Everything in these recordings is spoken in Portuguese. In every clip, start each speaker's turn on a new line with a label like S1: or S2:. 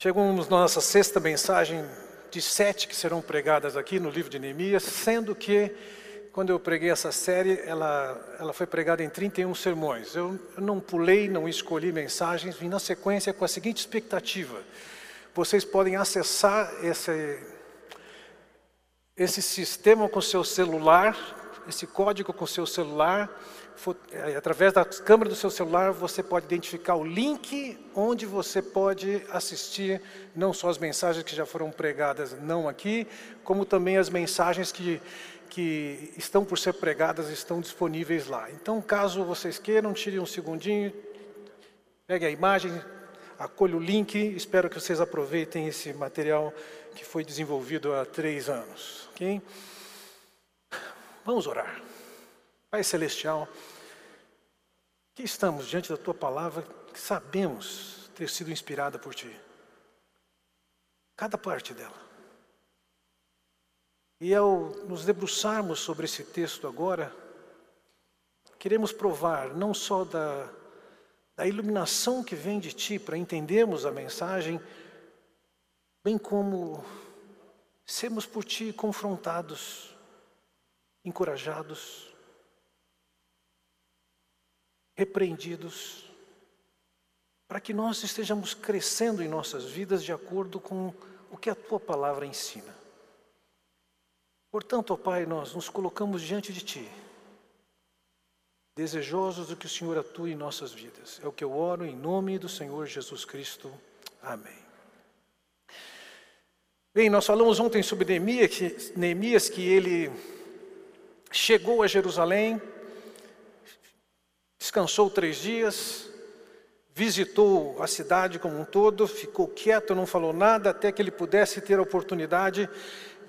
S1: Chegamos na nossa sexta mensagem de sete que serão pregadas aqui no livro de Neemias, sendo que quando eu preguei essa série, ela, ela foi pregada em 31 sermões. Eu, eu não pulei, não escolhi mensagens, vim na sequência com a seguinte expectativa. Vocês podem acessar esse, esse sistema com seu celular, esse código com seu celular, através da câmera do seu celular, você pode identificar o link onde você pode assistir não só as mensagens que já foram pregadas, não aqui, como também as mensagens que, que estão por ser pregadas, estão disponíveis lá. Então, caso vocês queiram, tire um segundinho, pegue a imagem, acolha o link, espero que vocês aproveitem esse material que foi desenvolvido há três anos. ok? Vamos orar. Pai Celestial, que estamos diante da Tua palavra que sabemos ter sido inspirada por Ti. Cada parte dela. E ao nos debruçarmos sobre esse texto agora, queremos provar não só da, da iluminação que vem de Ti para entendermos a mensagem, bem como sermos por Ti confrontados, encorajados, repreendidos, para que nós estejamos crescendo em nossas vidas de acordo com o que a tua palavra ensina. Portanto, ó Pai, nós nos colocamos diante de Ti, desejosos do que o Senhor atue em nossas vidas. É o que eu oro em nome do Senhor Jesus Cristo. Amém. Bem, nós falamos ontem sobre Neemias que, Neemias, que ele chegou a Jerusalém, Descansou três dias, visitou a cidade como um todo, ficou quieto, não falou nada, até que ele pudesse ter a oportunidade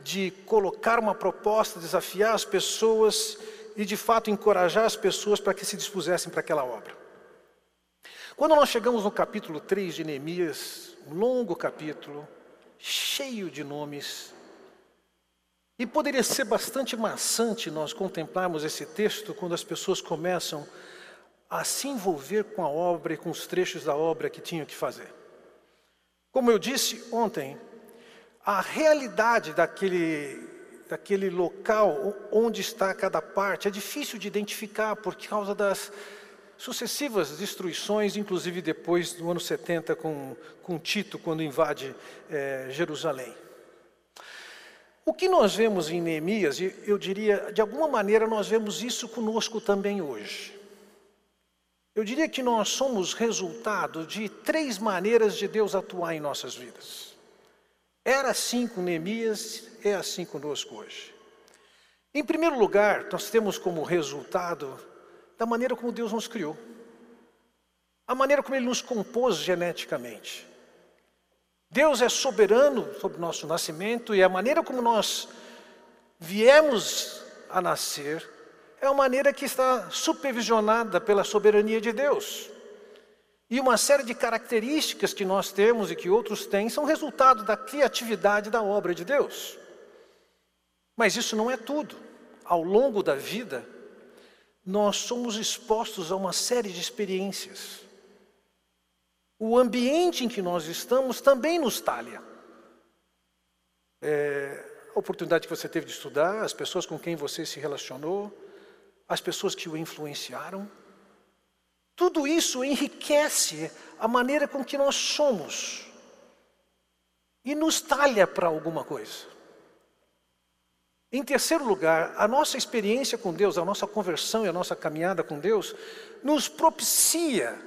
S1: de colocar uma proposta, desafiar as pessoas e de fato encorajar as pessoas para que se dispusessem para aquela obra. Quando nós chegamos no capítulo 3 de Neemias, um longo capítulo, cheio de nomes, e poderia ser bastante maçante nós contemplarmos esse texto quando as pessoas começam a se envolver com a obra e com os trechos da obra que tinham que fazer. Como eu disse ontem, a realidade daquele, daquele local onde está cada parte é difícil de identificar por causa das sucessivas destruições, inclusive depois do ano 70 com, com Tito, quando invade é, Jerusalém. O que nós vemos em Neemias, eu diria, de alguma maneira nós vemos isso conosco também hoje. Eu diria que nós somos resultado de três maneiras de Deus atuar em nossas vidas. Era assim com Neemias, é assim conosco hoje. Em primeiro lugar, nós temos como resultado da maneira como Deus nos criou, a maneira como Ele nos compôs geneticamente. Deus é soberano sobre o nosso nascimento e a maneira como nós viemos a nascer é uma maneira que está supervisionada pela soberania de Deus. E uma série de características que nós temos e que outros têm são resultado da criatividade da obra de Deus. Mas isso não é tudo. Ao longo da vida, nós somos expostos a uma série de experiências. O ambiente em que nós estamos também nos talha. É, a oportunidade que você teve de estudar, as pessoas com quem você se relacionou, as pessoas que o influenciaram. Tudo isso enriquece a maneira com que nós somos e nos talha para alguma coisa. Em terceiro lugar, a nossa experiência com Deus, a nossa conversão e a nossa caminhada com Deus, nos propicia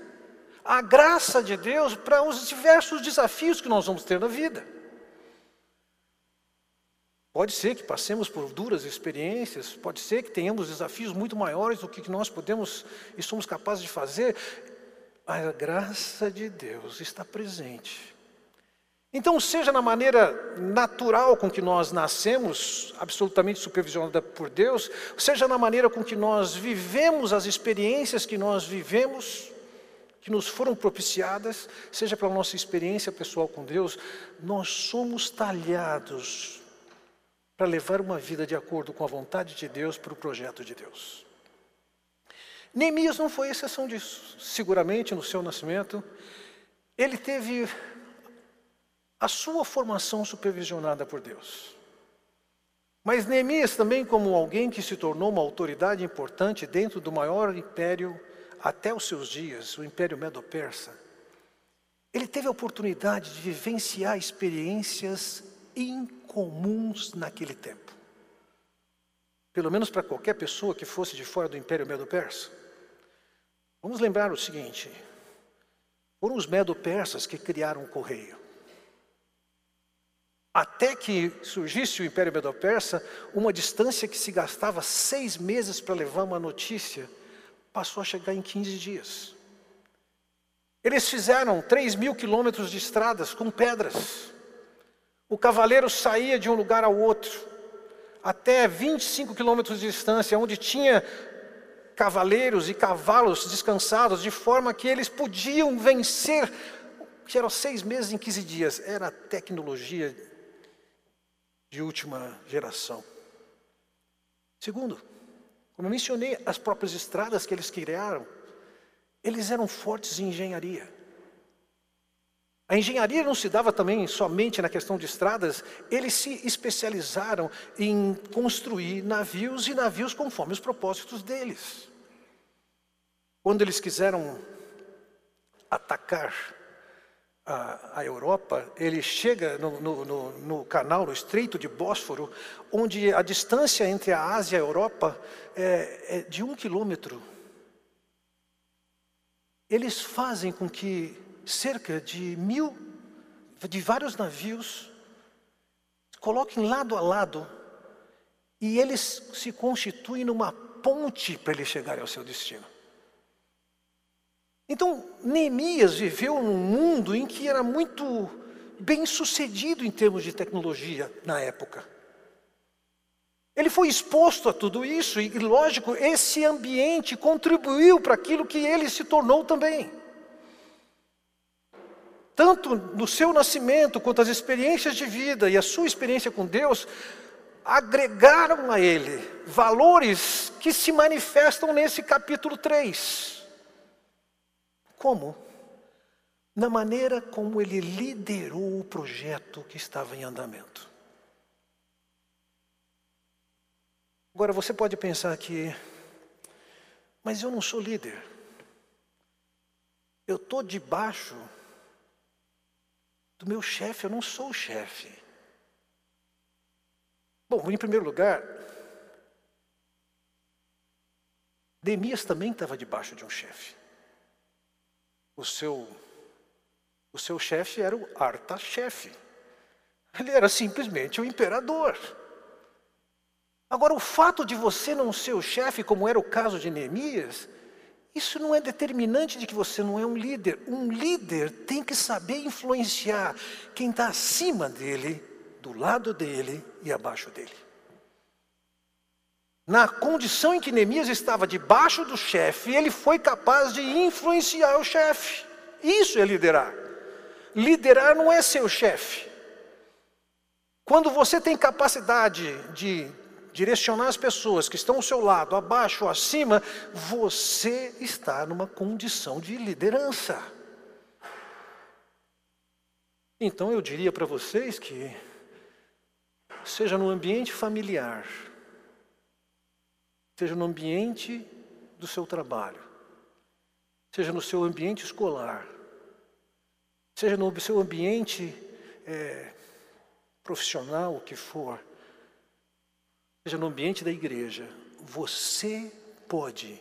S1: a graça de Deus para os diversos desafios que nós vamos ter na vida. Pode ser que passemos por duras experiências, pode ser que tenhamos desafios muito maiores do que nós podemos e somos capazes de fazer, a graça de Deus está presente. Então, seja na maneira natural com que nós nascemos, absolutamente supervisionada por Deus, seja na maneira com que nós vivemos as experiências que nós vivemos, que nos foram propiciadas, seja pela nossa experiência pessoal com Deus, nós somos talhados para levar uma vida de acordo com a vontade de Deus para o projeto de Deus. Neemias não foi exceção disso. Seguramente, no seu nascimento, ele teve a sua formação supervisionada por Deus. Mas Neemias também, como alguém que se tornou uma autoridade importante dentro do maior império até os seus dias, o Império Medo-Persa, ele teve a oportunidade de vivenciar experiências incomuns naquele tempo. Pelo menos para qualquer pessoa que fosse de fora do Império Medo-Persa. Vamos lembrar o seguinte: foram os Medo-Persas que criaram o correio. Até que surgisse o Império Medo-Persa, uma distância que se gastava seis meses para levar uma notícia, passou a chegar em 15 dias. Eles fizeram 3 mil quilômetros de estradas com pedras. O cavaleiro saía de um lugar ao outro, até 25 quilômetros de distância, onde tinha cavaleiros e cavalos descansados, de forma que eles podiam vencer, que eram seis meses em 15 dias. Era tecnologia de última geração. Segundo, como eu mencionei, as próprias estradas que eles criaram, eles eram fortes em engenharia. A engenharia não se dava também somente na questão de estradas, eles se especializaram em construir navios e navios conforme os propósitos deles. Quando eles quiseram atacar a, a Europa, ele chega no, no, no, no, canal, no Estreito de Bósforo, onde a distância entre a Ásia e a Europa é, é de um quilômetro. Eles fazem com que cerca de mil, de vários navios, coloquem lado a lado e eles se constituem numa ponte para eles chegarem ao seu destino. Então, Neemias viveu num mundo em que era muito bem sucedido em termos de tecnologia na época. Ele foi exposto a tudo isso e, lógico, esse ambiente contribuiu para aquilo que ele se tornou também. Tanto no seu nascimento, quanto as experiências de vida e a sua experiência com Deus, agregaram a ele valores que se manifestam nesse capítulo 3. Como? Na maneira como ele liderou o projeto que estava em andamento. Agora você pode pensar que, mas eu não sou líder. Eu estou debaixo do meu chefe, eu não sou o chefe. Bom, em primeiro lugar, Neemias também estava debaixo de um chefe o seu, o seu chefe era o Arta-chefe. Ele era simplesmente o imperador. Agora, o fato de você não ser o chefe, como era o caso de Neemias, isso não é determinante de que você não é um líder. Um líder tem que saber influenciar quem está acima dele, do lado dele e abaixo dele. Na condição em que Neemias estava debaixo do chefe, ele foi capaz de influenciar o chefe. Isso é liderar. Liderar não é ser o chefe. Quando você tem capacidade de direcionar as pessoas que estão ao seu lado, abaixo ou acima, você está numa condição de liderança. Então eu diria para vocês que, seja no ambiente familiar, seja no ambiente do seu trabalho, seja no seu ambiente escolar, seja no seu ambiente é, profissional, o que for, seja no ambiente da igreja, você pode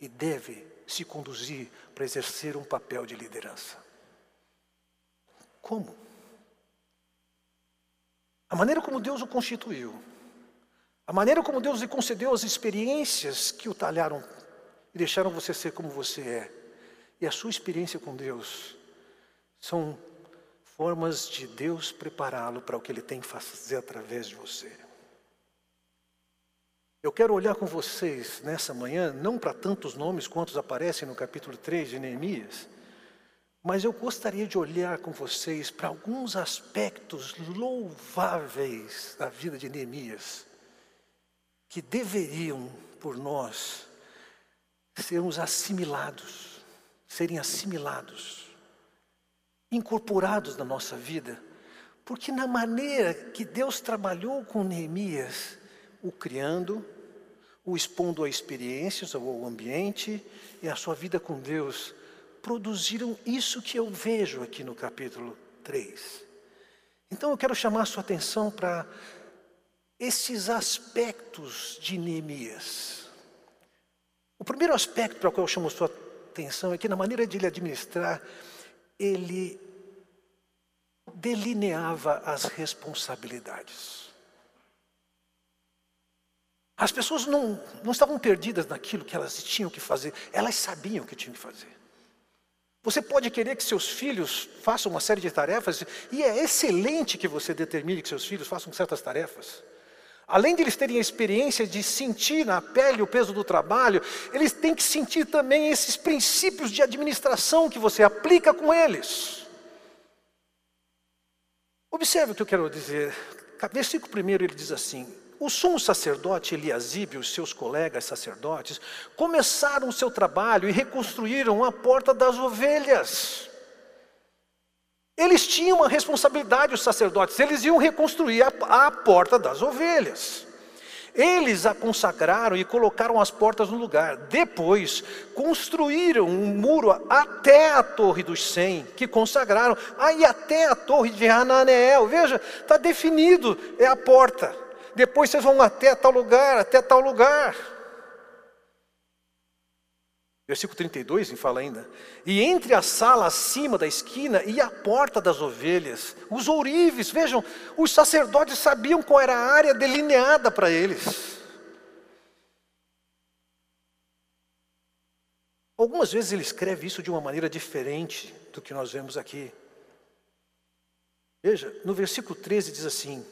S1: e deve se conduzir para exercer um papel de liderança. Como? A maneira como Deus o constituiu a maneira como Deus lhe concedeu as experiências que o talharam e deixaram você ser como você é, e a sua experiência com Deus, são formas de Deus prepará-lo para o que Ele tem que fazer através de você. Eu quero olhar com vocês nessa manhã, não para tantos nomes quantos aparecem no capítulo 3 de Neemias, mas eu gostaria de olhar com vocês para alguns aspectos louváveis da vida de Neemias que deveriam, por nós, sermos assimilados, serem assimilados, incorporados na nossa vida, Porque na maneira que Deus trabalhou com Neemias, o criando, o expondo a experiências, ao ambiente e a sua vida com Deus, produziram isso que eu vejo aqui no capítulo 3. Então eu quero chamar a sua atenção para esses aspectos de Neemias. O primeiro aspecto para o qual eu chamo a sua atenção é que na maneira de ele administrar, ele delineava as responsabilidades. As pessoas não, não estavam perdidas naquilo que elas tinham que fazer, elas sabiam o que tinham que fazer. Você pode querer que seus filhos façam uma série de tarefas, e é excelente que você determine que seus filhos façam certas tarefas. Além de eles terem a experiência de sentir na pele o peso do trabalho, eles têm que sentir também esses princípios de administração que você aplica com eles. Observe o que eu quero dizer. Versículo primeiro ele diz assim: o sumo sacerdote Eliasibe e os seus colegas sacerdotes começaram o seu trabalho e reconstruíram a porta das ovelhas. Eles tinham uma responsabilidade, os sacerdotes, eles iam reconstruir a, a porta das ovelhas. Eles a consagraram e colocaram as portas no lugar. Depois, construíram um muro até a Torre dos Cem, que consagraram, aí até a Torre de Hananeel. Veja, está definido, é a porta. Depois vocês vão até tal lugar, até tal lugar. Versículo 32 fala ainda. E entre a sala acima da esquina e a porta das ovelhas, os ourives, vejam, os sacerdotes sabiam qual era a área delineada para eles. Algumas vezes ele escreve isso de uma maneira diferente do que nós vemos aqui. Veja, no versículo 13 diz assim: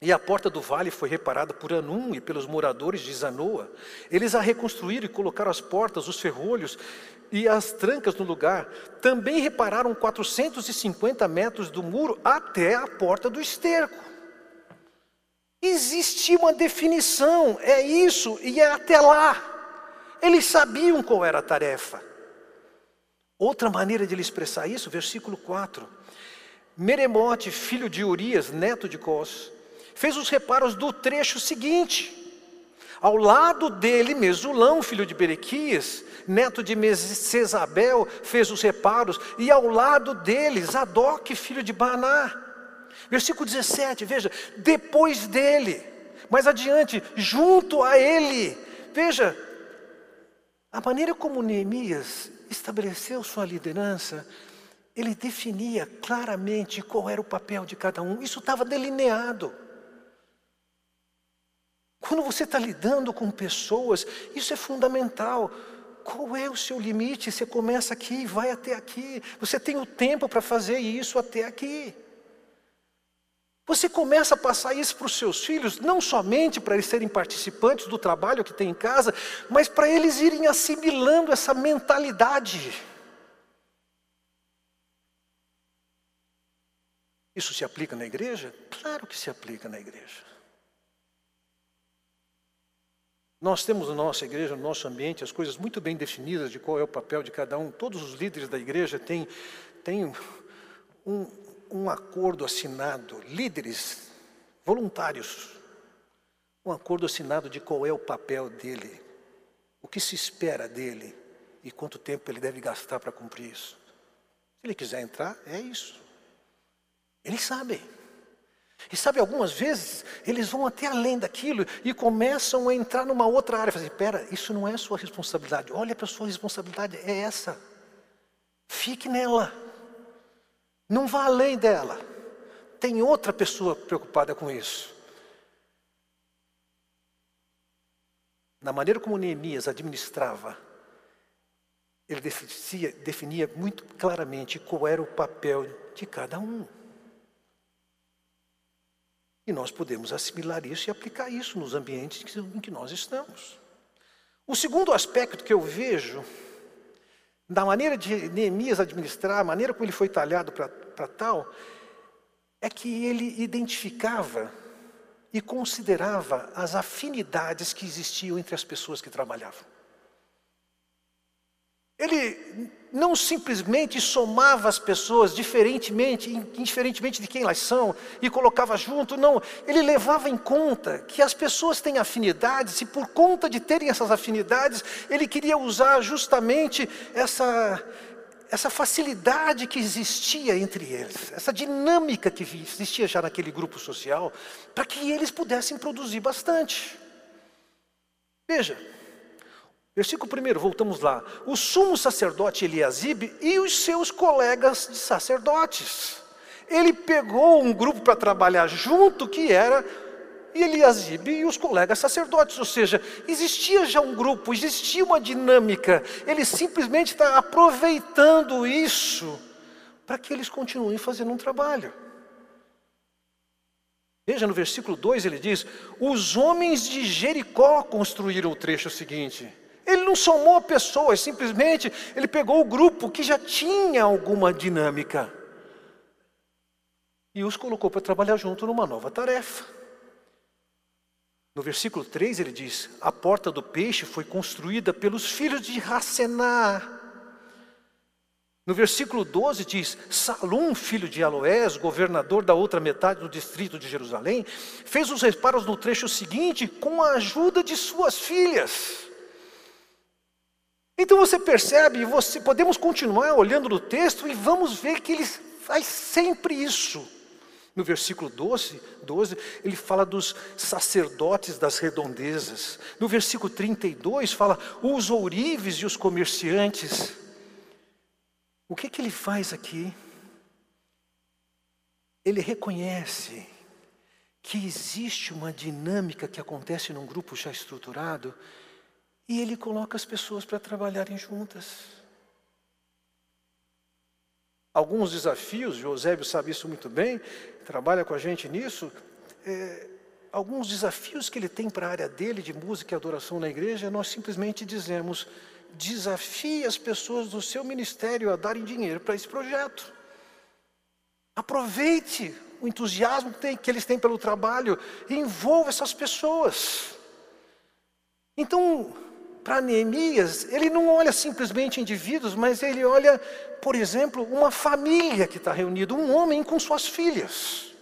S1: e a porta do vale foi reparada por Anum e pelos moradores de Zanoa. Eles a reconstruíram e colocaram as portas, os ferrolhos e as trancas no lugar. Também repararam 450 metros do muro até a porta do esterco. Existia uma definição, é isso e é até lá. Eles sabiam qual era a tarefa. Outra maneira de ele expressar isso, versículo 4. Meremote, filho de Urias, neto de Cós, fez os reparos do trecho seguinte. Ao lado dele, Mesulão, filho de Berequias, neto de Mesesabel, fez os reparos, e ao lado dele, Zadok, filho de Baná. Versículo 17, veja, depois dele, mais adiante, junto a ele, veja, a maneira como Neemias estabeleceu sua liderança, ele definia claramente qual era o papel de cada um, isso estava delineado. Quando você está lidando com pessoas, isso é fundamental. Qual é o seu limite? Você começa aqui e vai até aqui. Você tem o tempo para fazer isso até aqui. Você começa a passar isso para os seus filhos, não somente para eles serem participantes do trabalho que tem em casa, mas para eles irem assimilando essa mentalidade. Isso se aplica na igreja? Claro que se aplica na igreja. Nós temos na nossa igreja, no nosso ambiente, as coisas muito bem definidas de qual é o papel de cada um. Todos os líderes da igreja têm, têm um, um acordo assinado, líderes voluntários, um acordo assinado de qual é o papel dele, o que se espera dele e quanto tempo ele deve gastar para cumprir isso. Se ele quiser entrar, é isso. Eles sabem. E sabe, algumas vezes eles vão até além daquilo e começam a entrar numa outra área. Fazer, pera, isso não é sua responsabilidade. Olha para a sua responsabilidade, é essa. Fique nela. Não vá além dela. Tem outra pessoa preocupada com isso. Na maneira como Neemias administrava, ele definia, definia muito claramente qual era o papel de cada um. E nós podemos assimilar isso e aplicar isso nos ambientes em que nós estamos. O segundo aspecto que eu vejo, da maneira de Neemias administrar, a maneira como ele foi talhado para tal, é que ele identificava e considerava as afinidades que existiam entre as pessoas que trabalhavam. Ele não simplesmente somava as pessoas diferentemente, indiferentemente de quem elas são, e colocava junto, não, ele levava em conta que as pessoas têm afinidades, e por conta de terem essas afinidades, ele queria usar justamente essa, essa facilidade que existia entre eles, essa dinâmica que existia já naquele grupo social, para que eles pudessem produzir bastante. Veja, versículo 1, voltamos lá. O sumo sacerdote Eliasibe e os seus colegas de sacerdotes. Ele pegou um grupo para trabalhar junto, que era Eliasibe e os colegas sacerdotes, ou seja, existia já um grupo, existia uma dinâmica, ele simplesmente está aproveitando isso para que eles continuem fazendo um trabalho. Veja no versículo 2 ele diz: Os homens de Jericó construíram o trecho seguinte. Ele não somou pessoas, simplesmente ele pegou o grupo que já tinha alguma dinâmica e os colocou para trabalhar junto numa nova tarefa. No versículo 3 ele diz: A porta do peixe foi construída pelos filhos de Racená. No versículo 12 diz: Salum, filho de Aloés, governador da outra metade do distrito de Jerusalém, fez os reparos no trecho seguinte com a ajuda de suas filhas. Então você percebe, você podemos continuar olhando no texto e vamos ver que ele faz sempre isso. No versículo 12, 12, ele fala dos sacerdotes das redondezas. No versículo 32, fala os ourives e os comerciantes. O que, que ele faz aqui? Ele reconhece que existe uma dinâmica que acontece num grupo já estruturado e ele coloca as pessoas para trabalharem juntas. Alguns desafios, Josébio sabe isso muito bem, trabalha com a gente nisso. É, alguns desafios que ele tem para a área dele de música e adoração na igreja, nós simplesmente dizemos: desafie as pessoas do seu ministério a darem dinheiro para esse projeto. Aproveite o entusiasmo que, tem, que eles têm pelo trabalho e envolva essas pessoas. Então, para Neemias, ele não olha simplesmente indivíduos, mas ele olha, por exemplo, uma família que está reunida, um homem com suas filhas.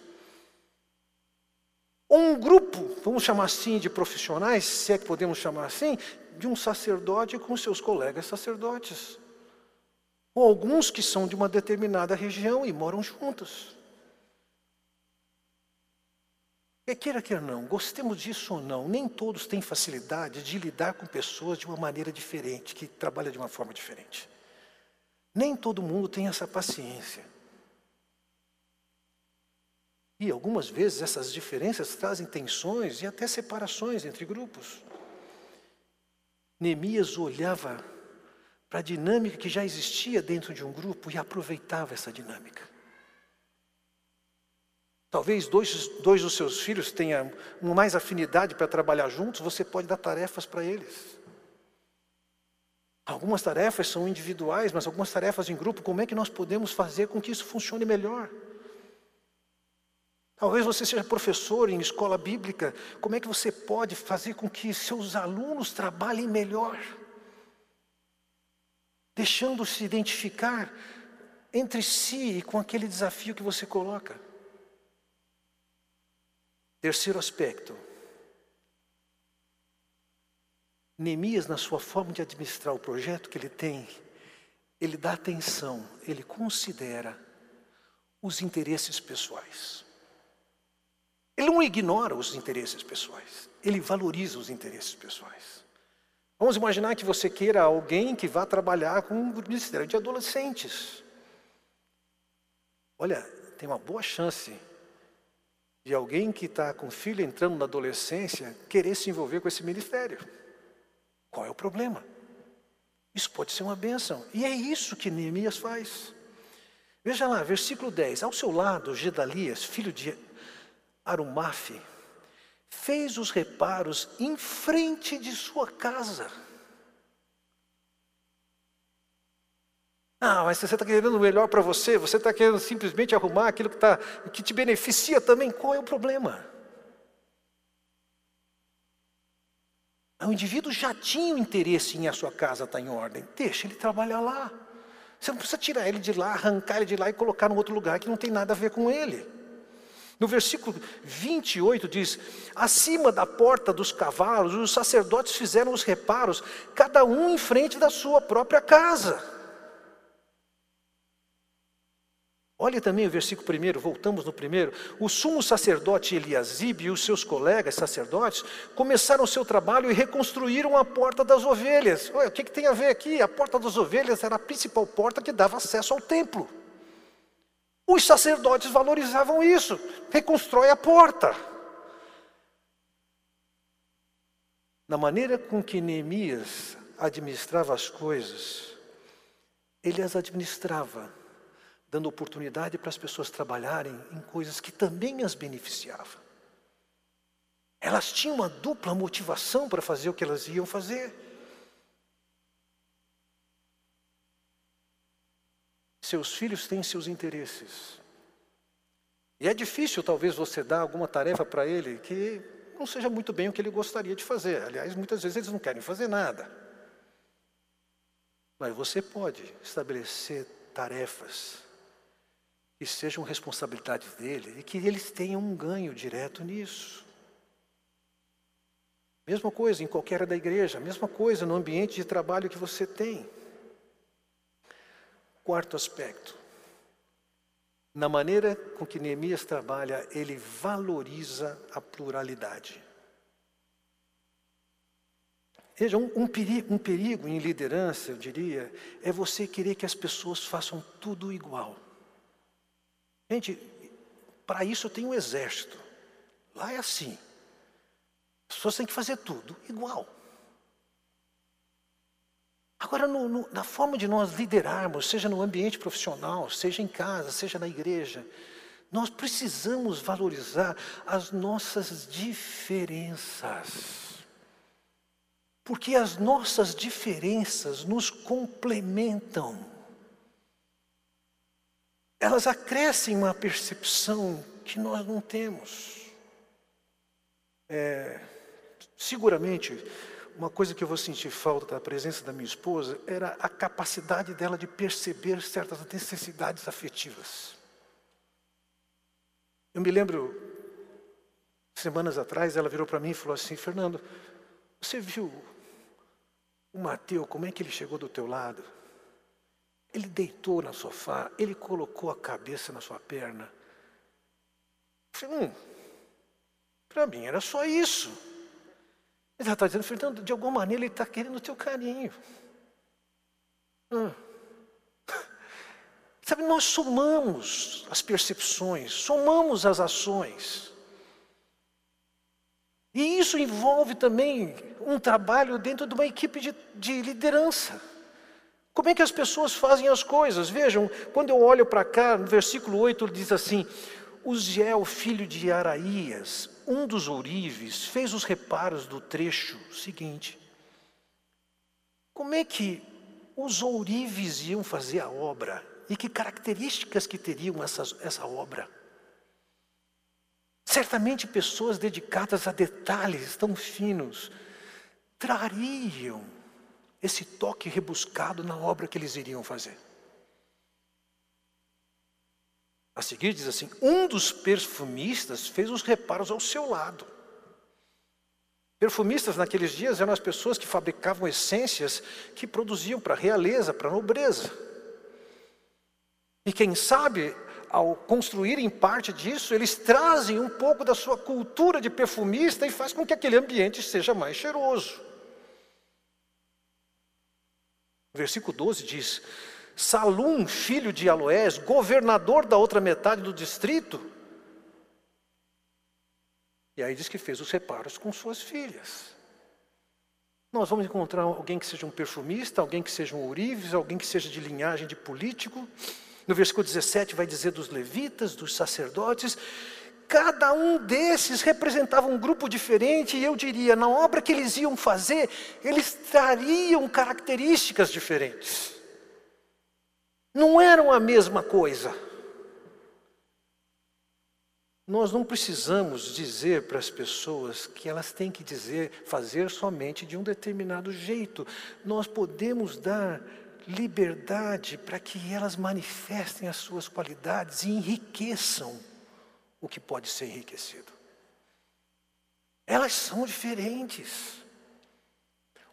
S1: Ou um grupo, vamos chamar assim, de profissionais, se é que podemos chamar assim, de um sacerdote com seus colegas sacerdotes. Ou alguns que são de uma determinada região e moram juntos. E queira quer não, gostemos disso ou não, nem todos têm facilidade de lidar com pessoas de uma maneira diferente, que trabalha de uma forma diferente. Nem todo mundo tem essa paciência. E algumas vezes essas diferenças trazem tensões e até separações entre grupos. Neemias olhava para a dinâmica que já existia dentro de um grupo e aproveitava essa dinâmica. Talvez dois, dois dos seus filhos tenham mais afinidade para trabalhar juntos, você pode dar tarefas para eles. Algumas tarefas são individuais, mas algumas tarefas em grupo, como é que nós podemos fazer com que isso funcione melhor? Talvez você seja professor em escola bíblica, como é que você pode fazer com que seus alunos trabalhem melhor? Deixando-se identificar entre si e com aquele desafio que você coloca. Terceiro aspecto. Neemias, na sua forma de administrar o projeto que ele tem, ele dá atenção, ele considera os interesses pessoais. Ele não ignora os interesses pessoais, ele valoriza os interesses pessoais. Vamos imaginar que você queira alguém que vá trabalhar com o Ministério de Adolescentes. Olha, tem uma boa chance de alguém que está com filho entrando na adolescência querer se envolver com esse ministério. Qual é o problema? Isso pode ser uma bênção. E é isso que Neemias faz. Veja lá, versículo 10. Ao seu lado, Gedalias, filho de Arumaf, fez os reparos em frente de sua casa. Ah, mas você está querendo o melhor para você, você está querendo simplesmente arrumar aquilo que, tá, que te beneficia também. Qual é o problema? O indivíduo já tinha o interesse em a sua casa estar em ordem. Deixa ele trabalhar lá. Você não precisa tirar ele de lá, arrancar ele de lá e colocar em outro lugar que não tem nada a ver com ele. No versículo 28 diz: Acima da porta dos cavalos, os sacerdotes fizeram os reparos, cada um em frente da sua própria casa. Olha também o versículo primeiro, voltamos no primeiro. O sumo sacerdote Eliasib e os seus colegas sacerdotes começaram o seu trabalho e reconstruíram a porta das ovelhas. Olha, o que, que tem a ver aqui? A porta das ovelhas era a principal porta que dava acesso ao templo. Os sacerdotes valorizavam isso. Reconstrói a porta. Na maneira com que Neemias administrava as coisas, ele as administrava dando oportunidade para as pessoas trabalharem em coisas que também as beneficiavam. Elas tinham uma dupla motivação para fazer o que elas iam fazer. Seus filhos têm seus interesses. E é difícil, talvez, você dar alguma tarefa para ele que não seja muito bem o que ele gostaria de fazer. Aliás, muitas vezes eles não querem fazer nada. Mas você pode estabelecer tarefas que sejam responsabilidade dele e que eles tenham um ganho direto nisso. Mesma coisa em qualquer área da igreja, mesma coisa no ambiente de trabalho que você tem. Quarto aspecto. Na maneira com que Neemias trabalha, ele valoriza a pluralidade. Veja, um, um, perigo, um perigo em liderança, eu diria, é você querer que as pessoas façam tudo igual. Gente, para isso tem um exército. Lá é assim. As pessoas têm que fazer tudo igual. Agora, no, no, na forma de nós liderarmos, seja no ambiente profissional, seja em casa, seja na igreja, nós precisamos valorizar as nossas diferenças. Porque as nossas diferenças nos complementam elas acrescem uma percepção que nós não temos. É, seguramente, uma coisa que eu vou sentir falta da presença da minha esposa era a capacidade dela de perceber certas necessidades afetivas. Eu me lembro, semanas atrás, ela virou para mim e falou assim: Fernando, você viu o Mateus, como é que ele chegou do teu lado? Ele deitou no sofá, ele colocou a cabeça na sua perna. Falei, hum, para mim era só isso. Ele está dizendo, Fernando, de alguma maneira ele está querendo o teu carinho. Hum. Sabe, nós somamos as percepções, somamos as ações. E isso envolve também um trabalho dentro de uma equipe de, de liderança. Como é que as pessoas fazem as coisas? Vejam, quando eu olho para cá, no versículo 8, ele diz assim: Uziel, filho de Araías, um dos ourives, fez os reparos do trecho seguinte. Como é que os ourives iam fazer a obra? E que características que teriam essas, essa obra? Certamente pessoas dedicadas a detalhes tão finos trariam esse toque rebuscado na obra que eles iriam fazer. A seguir diz assim: um dos perfumistas fez os reparos ao seu lado. Perfumistas naqueles dias eram as pessoas que fabricavam essências que produziam para a realeza, para a nobreza. E quem sabe, ao construírem parte disso, eles trazem um pouco da sua cultura de perfumista e faz com que aquele ambiente seja mais cheiroso. Versículo 12 diz: Salum, filho de Aloés, governador da outra metade do distrito. E aí diz que fez os reparos com suas filhas. Nós vamos encontrar alguém que seja um perfumista, alguém que seja um ourives, alguém que seja de linhagem de político. No versículo 17 vai dizer dos levitas, dos sacerdotes. Cada um desses representava um grupo diferente, e eu diria, na obra que eles iam fazer, eles trariam características diferentes. Não eram a mesma coisa. Nós não precisamos dizer para as pessoas que elas têm que dizer, fazer somente de um determinado jeito. Nós podemos dar liberdade para que elas manifestem as suas qualidades e enriqueçam o que pode ser enriquecido. Elas são diferentes.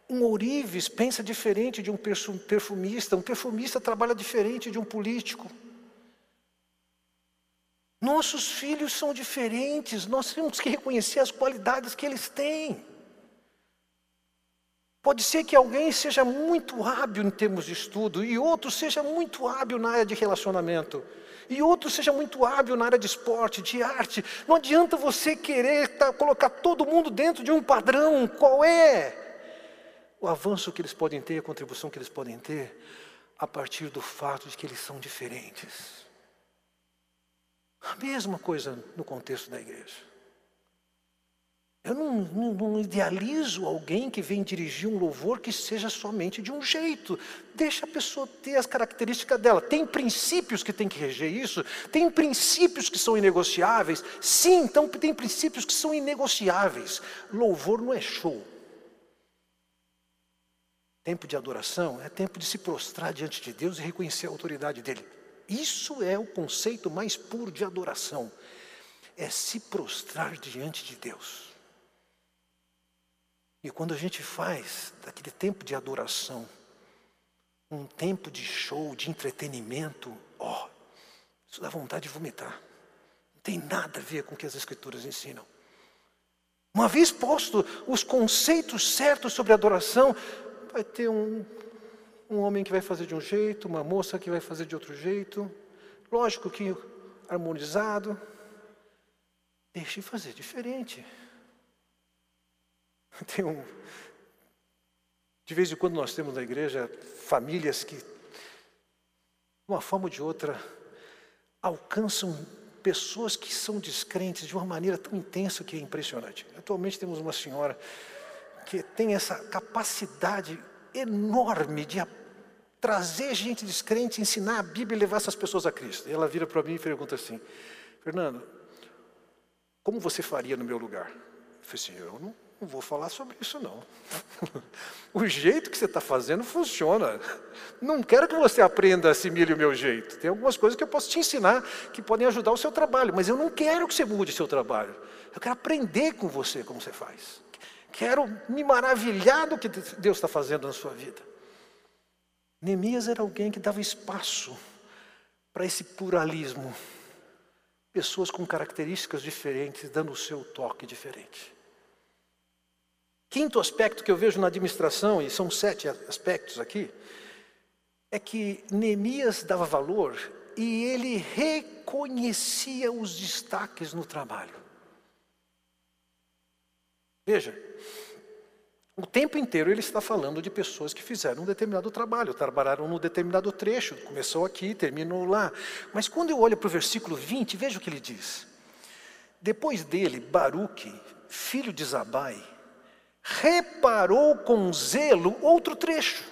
S1: Um ourives pensa diferente de um perfumista, um perfumista trabalha diferente de um político. Nossos filhos são diferentes, nós temos que reconhecer as qualidades que eles têm. Pode ser que alguém seja muito hábil em termos de estudo e outro seja muito hábil na área de relacionamento. E outro seja muito hábil na área de esporte, de arte. Não adianta você querer tá, colocar todo mundo dentro de um padrão. Qual é o avanço que eles podem ter, a contribuição que eles podem ter, a partir do fato de que eles são diferentes? A mesma coisa no contexto da igreja. Eu não, não, não, idealizo alguém que vem dirigir um louvor que seja somente de um jeito. Deixa a pessoa ter as características dela. Tem princípios que tem que reger isso? Tem princípios que são inegociáveis? Sim, então tem princípios que são inegociáveis. Louvor não é show. Tempo de adoração é tempo de se prostrar diante de Deus e reconhecer a autoridade dele. Isso é o conceito mais puro de adoração. É se prostrar diante de Deus. E quando a gente faz daquele tempo de adoração, um tempo de show, de entretenimento, ó, isso dá vontade de vomitar. Não tem nada a ver com o que as Escrituras ensinam. Uma vez posto os conceitos certos sobre adoração, vai ter um, um homem que vai fazer de um jeito, uma moça que vai fazer de outro jeito. Lógico que harmonizado. Deixe fazer diferente. Tem um, de vez em quando nós temos na igreja famílias que, de uma forma ou de outra, alcançam pessoas que são descrentes de uma maneira tão intensa que é impressionante. Atualmente temos uma senhora que tem essa capacidade enorme de trazer gente descrente, ensinar a Bíblia e levar essas pessoas a Cristo. E ela vira para mim e pergunta assim: Fernando, como você faria no meu lugar? Eu falei assim: eu não não vou falar sobre isso não. o jeito que você está fazendo funciona. Não quero que você aprenda a assimilar o meu jeito. Tem algumas coisas que eu posso te ensinar que podem ajudar o seu trabalho, mas eu não quero que você mude o seu trabalho. Eu quero aprender com você como você faz. Quero me maravilhar do que Deus está fazendo na sua vida. Neemias era alguém que dava espaço para esse pluralismo. Pessoas com características diferentes, dando o seu toque diferente. Quinto aspecto que eu vejo na administração, e são sete aspectos aqui, é que Neemias dava valor e ele reconhecia os destaques no trabalho. Veja, o tempo inteiro ele está falando de pessoas que fizeram um determinado trabalho, trabalharam num determinado trecho, começou aqui, terminou lá. Mas quando eu olho para o versículo 20, veja o que ele diz. Depois dele, Baruque, filho de Zabai, reparou com zelo outro trecho.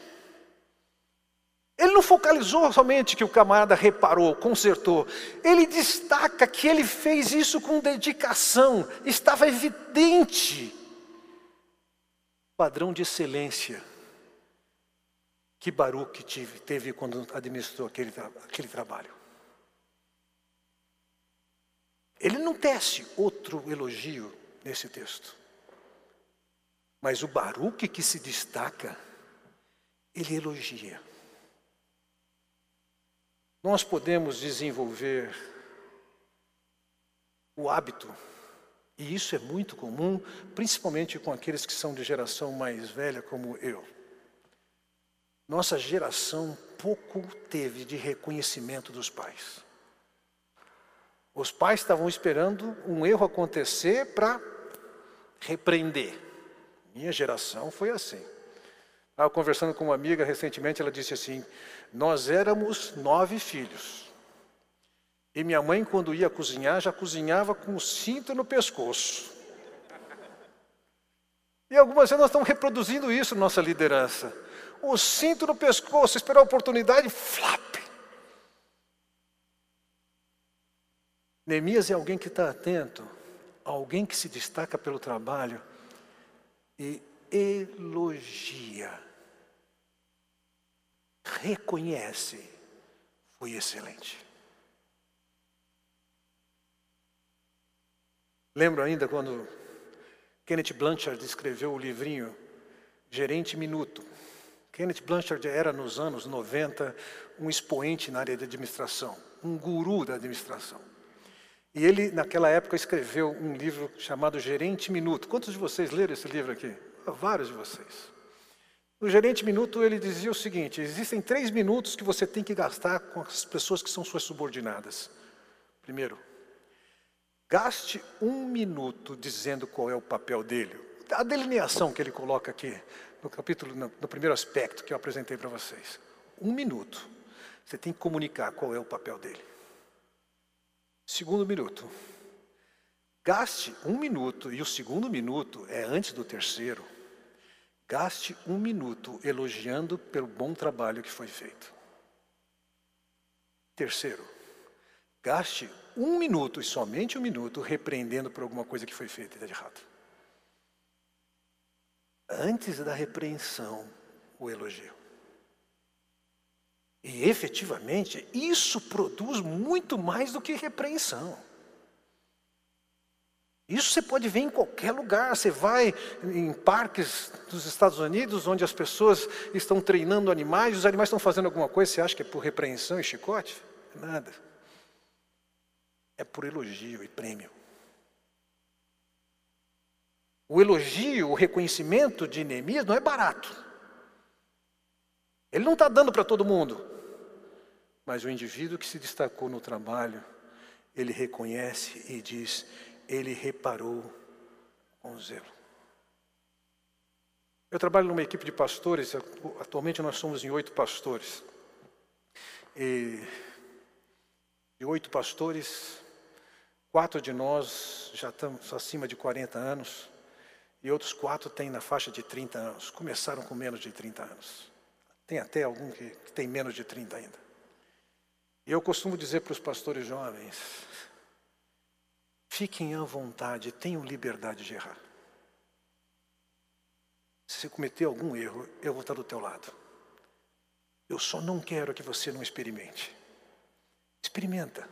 S1: Ele não focalizou somente que o camarada reparou, consertou. Ele destaca que ele fez isso com dedicação. Estava evidente padrão de excelência que Baruch teve, teve quando administrou aquele, aquele trabalho. Ele não tece outro elogio nesse texto. Mas o Baruque que se destaca, ele elogia. Nós podemos desenvolver o hábito, e isso é muito comum, principalmente com aqueles que são de geração mais velha, como eu. Nossa geração pouco teve de reconhecimento dos pais. Os pais estavam esperando um erro acontecer para repreender. Minha geração foi assim. Estava conversando com uma amiga recentemente, ela disse assim: Nós éramos nove filhos. E minha mãe, quando ia cozinhar, já cozinhava com o cinto no pescoço. E algumas vezes nós estamos reproduzindo isso na nossa liderança. O cinto no pescoço, esperar a oportunidade, flap. Neemias é alguém que está atento, alguém que se destaca pelo trabalho e elogia, reconhece, foi excelente. Lembro ainda quando Kenneth Blanchard escreveu o livrinho Gerente Minuto. Kenneth Blanchard era, nos anos 90, um expoente na área de administração, um guru da administração. E ele, naquela época, escreveu um livro chamado Gerente Minuto. Quantos de vocês leram esse livro aqui? Vários de vocês. No Gerente Minuto, ele dizia o seguinte: existem três minutos que você tem que gastar com as pessoas que são suas subordinadas. Primeiro, gaste um minuto dizendo qual é o papel dele. A delineação que ele coloca aqui no capítulo, no, no primeiro aspecto que eu apresentei para vocês. Um minuto. Você tem que comunicar qual é o papel dele. Segundo minuto. Gaste um minuto, e o segundo minuto é antes do terceiro. Gaste um minuto elogiando pelo bom trabalho que foi feito. Terceiro, gaste um minuto e somente um minuto repreendendo por alguma coisa que foi feita de errado antes da repreensão, o elogio. E efetivamente, isso produz muito mais do que repreensão. Isso você pode ver em qualquer lugar. Você vai em parques dos Estados Unidos, onde as pessoas estão treinando animais, os animais estão fazendo alguma coisa, você acha que é por repreensão e chicote? Nada. É por elogio e prêmio. O elogio, o reconhecimento de Neemias não é barato. Ele não está dando para todo mundo. Mas o indivíduo que se destacou no trabalho, ele reconhece e diz: ele reparou com zelo. Eu trabalho numa equipe de pastores, atualmente nós somos em oito pastores. E de oito pastores, quatro de nós já estamos acima de 40 anos. E outros quatro têm na faixa de 30 anos. Começaram com menos de 30 anos. Tem até algum que, que tem menos de 30 ainda. E eu costumo dizer para os pastores jovens: fiquem à vontade, tenham liberdade de errar. Se você cometer algum erro, eu vou estar do teu lado. Eu só não quero que você não experimente. Experimenta.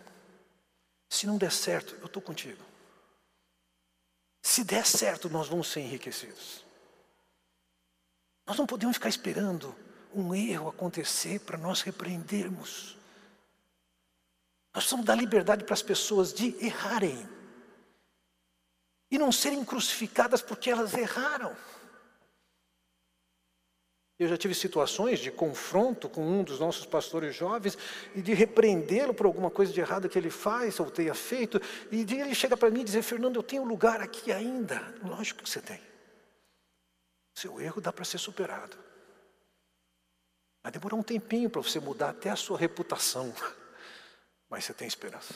S1: Se não der certo, eu estou contigo. Se der certo, nós vamos ser enriquecidos. Nós não podemos ficar esperando um erro acontecer para nós repreendermos. Nós precisamos dar liberdade para as pessoas de errarem e não serem crucificadas porque elas erraram. Eu já tive situações de confronto com um dos nossos pastores jovens e de repreendê-lo por alguma coisa de errada que ele faz ou tenha feito. E ele chega para mim e diz: Fernando, eu tenho lugar aqui ainda. Lógico que você tem. Seu erro dá para ser superado. Vai demorar um tempinho para você mudar até a sua reputação. Mas você tem esperança.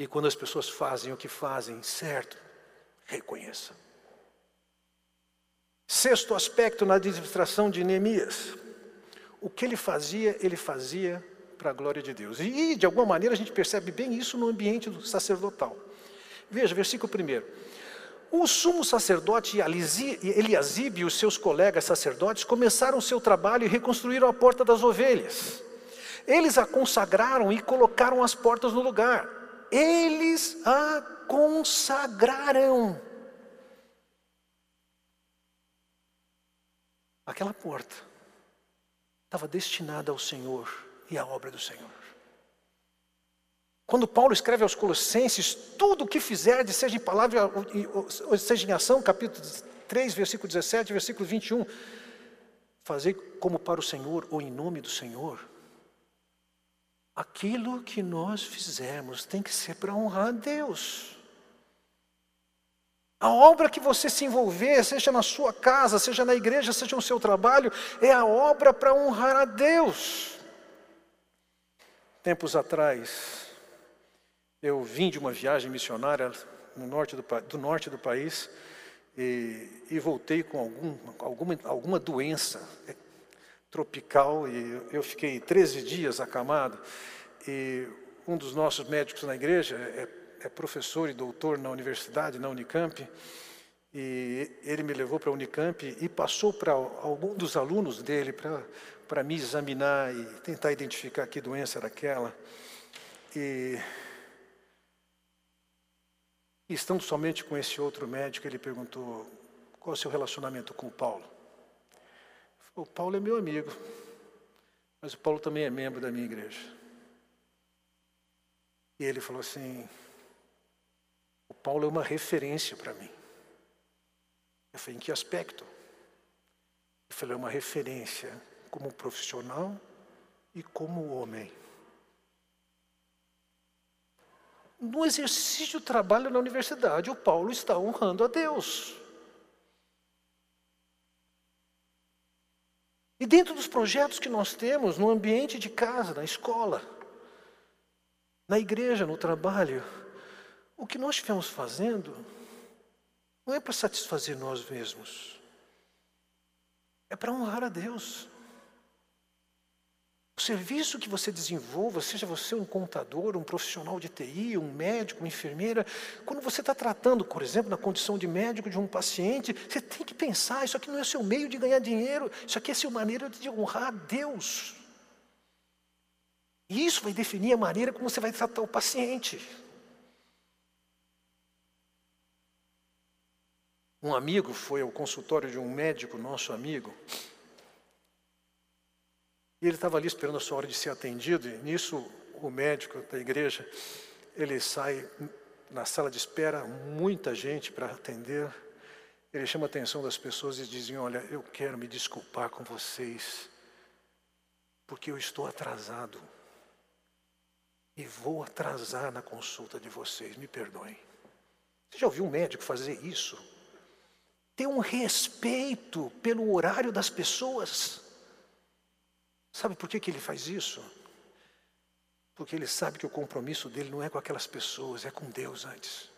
S1: E quando as pessoas fazem o que fazem certo, reconheça. Sexto aspecto na administração de Neemias. O que ele fazia, ele fazia para a glória de Deus. E, de alguma maneira, a gente percebe bem isso no ambiente do sacerdotal. Veja, versículo 1. O sumo sacerdote Eliasibe e os seus colegas sacerdotes começaram seu trabalho e reconstruíram a porta das ovelhas. Eles a consagraram e colocaram as portas no lugar. Eles a consagraram. Aquela porta estava destinada ao Senhor e à obra do Senhor. Quando Paulo escreve aos Colossenses, tudo o que fizer, seja em palavra ou seja em ação, capítulo 3, versículo 17, versículo 21, fazer como para o Senhor ou em nome do Senhor. Aquilo que nós fizermos tem que ser para honrar a Deus. A obra que você se envolver, seja na sua casa, seja na igreja, seja no seu trabalho, é a obra para honrar a Deus. Tempos atrás, eu vim de uma viagem missionária no norte do, do norte do país e, e voltei com algum, alguma, alguma doença tropical e eu fiquei 13 dias acamado. E um dos nossos médicos na igreja é, é professor e doutor na universidade, na Unicamp, e ele me levou para a Unicamp e passou para algum dos alunos dele para me examinar e tentar identificar que doença era aquela. E, e estando somente com esse outro médico, ele perguntou: qual é o seu relacionamento com o Paulo? O Paulo é meu amigo, mas o Paulo também é membro da minha igreja. E ele falou assim: o Paulo é uma referência para mim. Eu falei: em que aspecto? Ele falou: é uma referência como profissional e como homem. No exercício do trabalho na universidade, o Paulo está honrando a Deus. E dentro dos projetos que nós temos, no ambiente de casa, na escola, na igreja, no trabalho, o que nós estivermos fazendo não é para satisfazer nós mesmos, é para honrar a Deus. O serviço que você desenvolva, seja você um contador, um profissional de TI, um médico, uma enfermeira, quando você está tratando, por exemplo, na condição de médico de um paciente, você tem que pensar: isso aqui não é seu meio de ganhar dinheiro, isso aqui é sua maneira de honrar a Deus. E isso vai definir a maneira como você vai tratar o paciente. Um amigo foi ao consultório de um médico, nosso amigo, e ele estava ali esperando a sua hora de ser atendido, e nisso o médico da igreja, ele sai na sala de espera, muita gente para atender. Ele chama a atenção das pessoas e diz: Olha, eu quero me desculpar com vocês, porque eu estou atrasado. E vou atrasar na consulta de vocês, me perdoem. Você já ouviu um médico fazer isso? Ter um respeito pelo horário das pessoas. Sabe por que, que ele faz isso? Porque ele sabe que o compromisso dele não é com aquelas pessoas, é com Deus antes.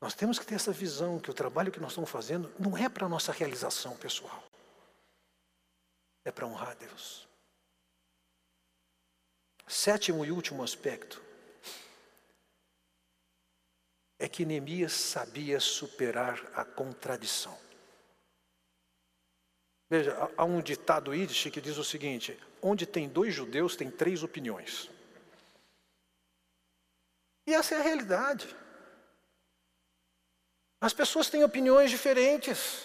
S1: Nós temos que ter essa visão que o trabalho que nós estamos fazendo não é para a nossa realização pessoal, é para honrar Deus. Sétimo e último aspecto é que Neemias sabia superar a contradição. Veja, há um ditado ídis que diz o seguinte: onde tem dois judeus, tem três opiniões. E essa é a realidade. As pessoas têm opiniões diferentes.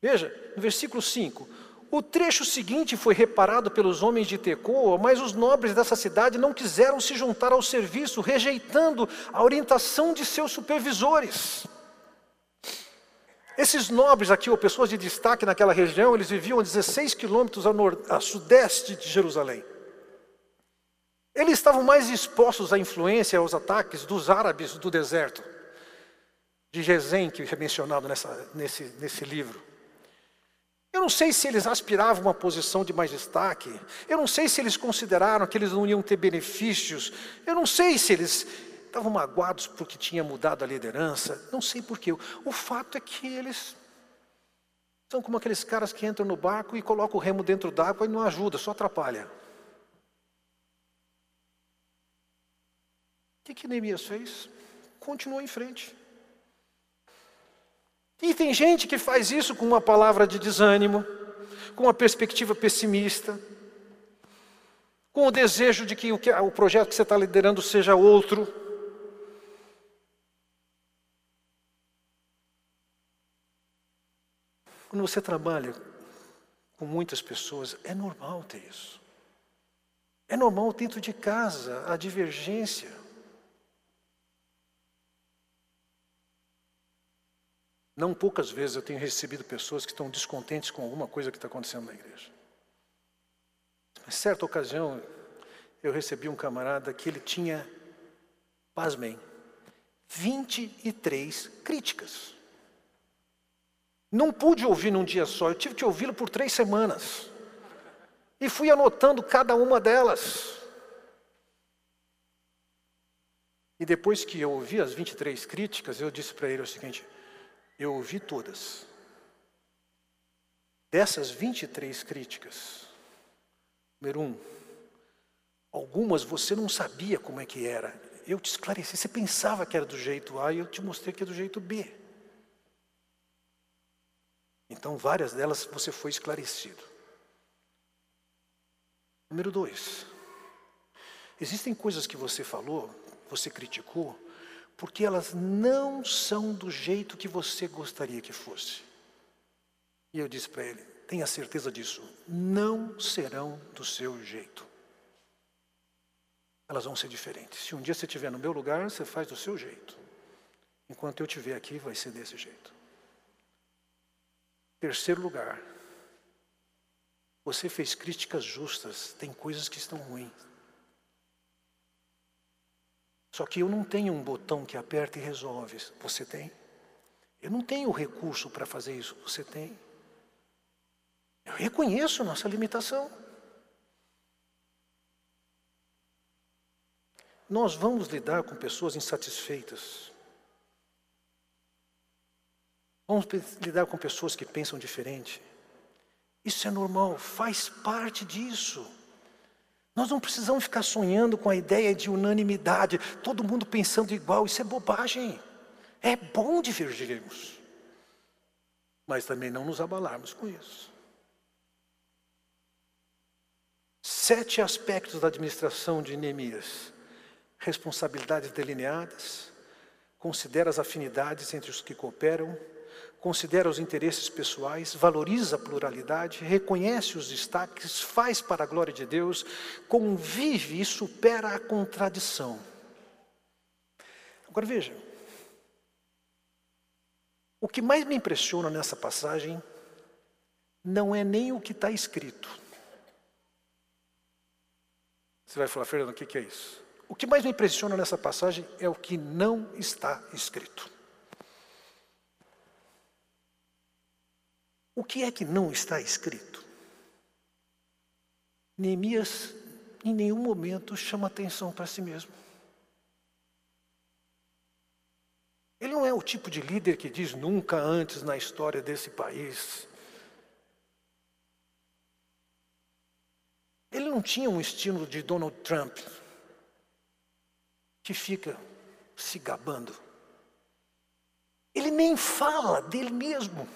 S1: Veja, no versículo 5: o trecho seguinte foi reparado pelos homens de Tecoa, mas os nobres dessa cidade não quiseram se juntar ao serviço, rejeitando a orientação de seus supervisores. Esses nobres aqui, ou pessoas de destaque naquela região, eles viviam a 16 quilômetros a, sudeste de Jerusalém. Eles estavam mais expostos à influência, aos ataques dos árabes do deserto, de Gesem, que é mencionado nessa, nesse, nesse livro. Eu não sei se eles aspiravam uma posição de mais destaque. Eu não sei se eles consideraram que eles não iam ter benefícios. Eu não sei se eles estavam magoados porque tinha mudado a liderança. Não sei porquê. O fato é que eles são como aqueles caras que entram no barco e colocam o remo dentro d'água e não ajuda, só atrapalha. O que, que Neemias fez? Continuou em frente. E tem gente que faz isso com uma palavra de desânimo, com uma perspectiva pessimista, com o desejo de que o, que, o projeto que você está liderando seja outro. Quando você trabalha com muitas pessoas, é normal ter isso. É normal dentro de casa a divergência. Não poucas vezes eu tenho recebido pessoas que estão descontentes com alguma coisa que está acontecendo na igreja. Em certa ocasião, eu recebi um camarada que ele tinha, pasmem, 23 críticas. Não pude ouvir num dia só, eu tive que ouvi-lo por três semanas. E fui anotando cada uma delas. E depois que eu ouvi as 23 críticas, eu disse para ele o seguinte: eu ouvi todas. Dessas 23 críticas, número um, algumas você não sabia como é que era. Eu te esclareci, você pensava que era do jeito A e eu te mostrei que é do jeito B. Então, várias delas você foi esclarecido. Número dois, existem coisas que você falou, você criticou, porque elas não são do jeito que você gostaria que fosse. E eu disse para ele: tenha certeza disso, não serão do seu jeito. Elas vão ser diferentes. Se um dia você estiver no meu lugar, você faz do seu jeito. Enquanto eu estiver aqui, vai ser desse jeito. Terceiro lugar, você fez críticas justas, tem coisas que estão ruins. Só que eu não tenho um botão que aperta e resolve. Você tem? Eu não tenho recurso para fazer isso. Você tem? Eu reconheço nossa limitação. Nós vamos lidar com pessoas insatisfeitas. Vamos lidar com pessoas que pensam diferente. Isso é normal, faz parte disso. Nós não precisamos ficar sonhando com a ideia de unanimidade, todo mundo pensando igual, isso é bobagem. É bom divergirmos, mas também não nos abalarmos com isso. Sete aspectos da administração de Neemias: responsabilidades delineadas, considera as afinidades entre os que cooperam, considera os interesses pessoais, valoriza a pluralidade, reconhece os destaques, faz para a glória de Deus, convive e supera a contradição. Agora veja, o que mais me impressiona nessa passagem não é nem o que está escrito. Você vai falar, Fernando, o que é isso? O que mais me impressiona nessa passagem é o que não está escrito. O que é que não está escrito? Neemias em nenhum momento chama atenção para si mesmo. Ele não é o tipo de líder que diz nunca antes na história desse país. Ele não tinha um estilo de Donald Trump, que fica se gabando. Ele nem fala dele mesmo.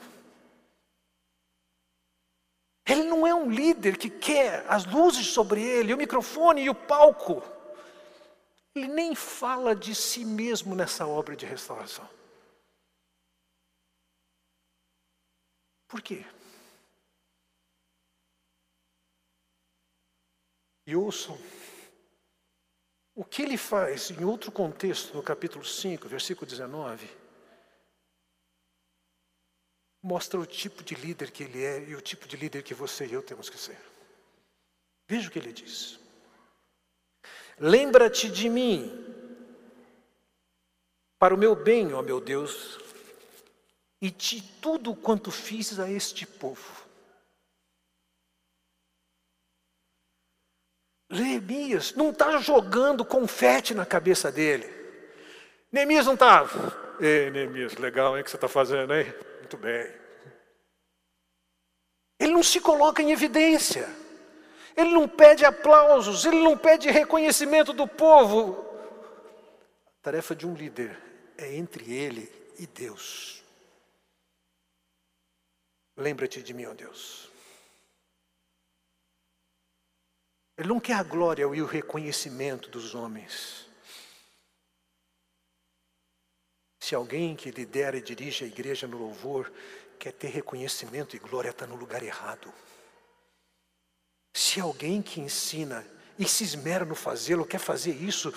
S1: Ele não é um líder que quer as luzes sobre ele, o microfone e o palco. Ele nem fala de si mesmo nessa obra de restauração. Por quê? E ouçam, o que ele faz em outro contexto, no capítulo 5, versículo 19, mostra o tipo de líder que ele é e o tipo de líder que você e eu temos que ser. Veja o que ele diz. Lembra-te de mim, para o meu bem, ó meu Deus, e de tudo quanto fiz a este povo. Neemias não está jogando confete na cabeça dele. Neemias não está. Ei, Neemias, legal, hein, que você está fazendo, hein? Muito bem. Ele não se coloca em evidência. Ele não pede aplausos, ele não pede reconhecimento do povo. A tarefa de um líder é entre ele e Deus. Lembra-te de mim, ó Deus. Ele não quer a glória e o reconhecimento dos homens. Se alguém que lidera e dirige a igreja no louvor quer ter reconhecimento e glória, está no lugar errado. Se alguém que ensina e se esmera no fazê-lo quer fazer isso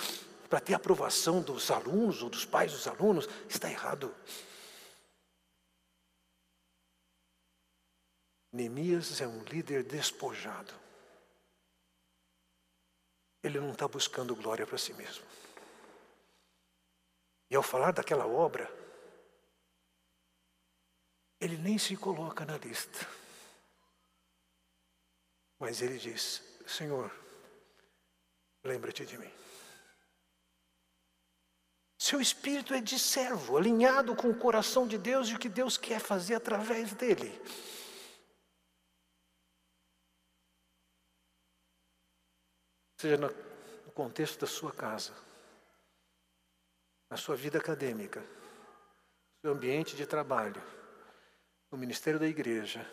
S1: para ter aprovação dos alunos ou dos pais dos alunos, está errado. Neemias é um líder despojado. Ele não está buscando glória para si mesmo. E ao falar daquela obra, ele nem se coloca na lista. Mas ele diz: Senhor, lembra-te de mim. Seu espírito é de servo, alinhado com o coração de Deus e o que Deus quer fazer através dele. Seja no contexto da sua casa na sua vida acadêmica, no seu ambiente de trabalho, no ministério da igreja.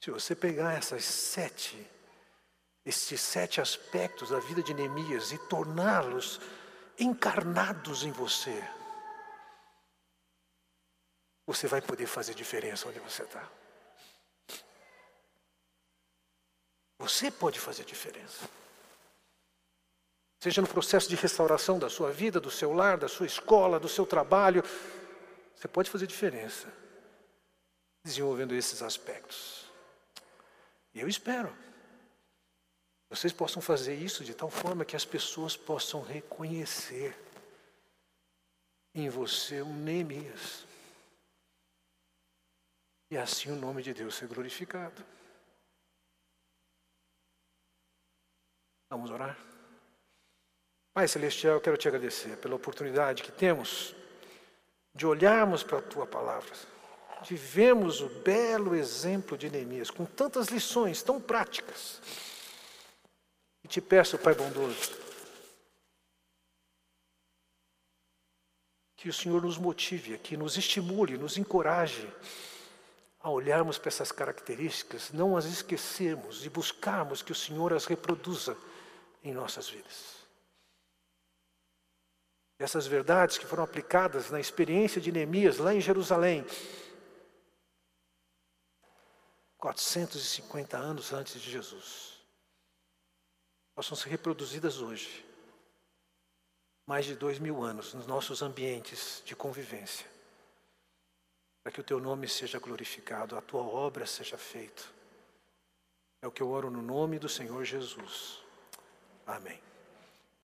S1: Se você pegar essas sete, esses sete aspectos da vida de Neemias e torná-los encarnados em você, você vai poder fazer diferença onde você está. Você pode fazer diferença. Seja no processo de restauração da sua vida, do seu lar, da sua escola, do seu trabalho, você pode fazer diferença desenvolvendo esses aspectos. E eu espero que vocês possam fazer isso de tal forma que as pessoas possam reconhecer em você um Neemias. E assim o nome de Deus ser glorificado. Vamos orar? Pai Celestial, eu quero te agradecer pela oportunidade que temos de olharmos para a tua palavra, de vermos o belo exemplo de Neemias, com tantas lições tão práticas. E te peço, Pai bondoso, que o Senhor nos motive, que nos estimule, nos encoraje a olharmos para essas características, não as esquecermos e buscarmos que o Senhor as reproduza em nossas vidas. Essas verdades que foram aplicadas na experiência de Neemias lá em Jerusalém, 450 anos antes de Jesus, possam ser reproduzidas hoje, mais de dois mil anos, nos nossos ambientes de convivência, para que o teu nome seja glorificado, a tua obra seja feita. É o que eu oro no nome do Senhor Jesus. Amém.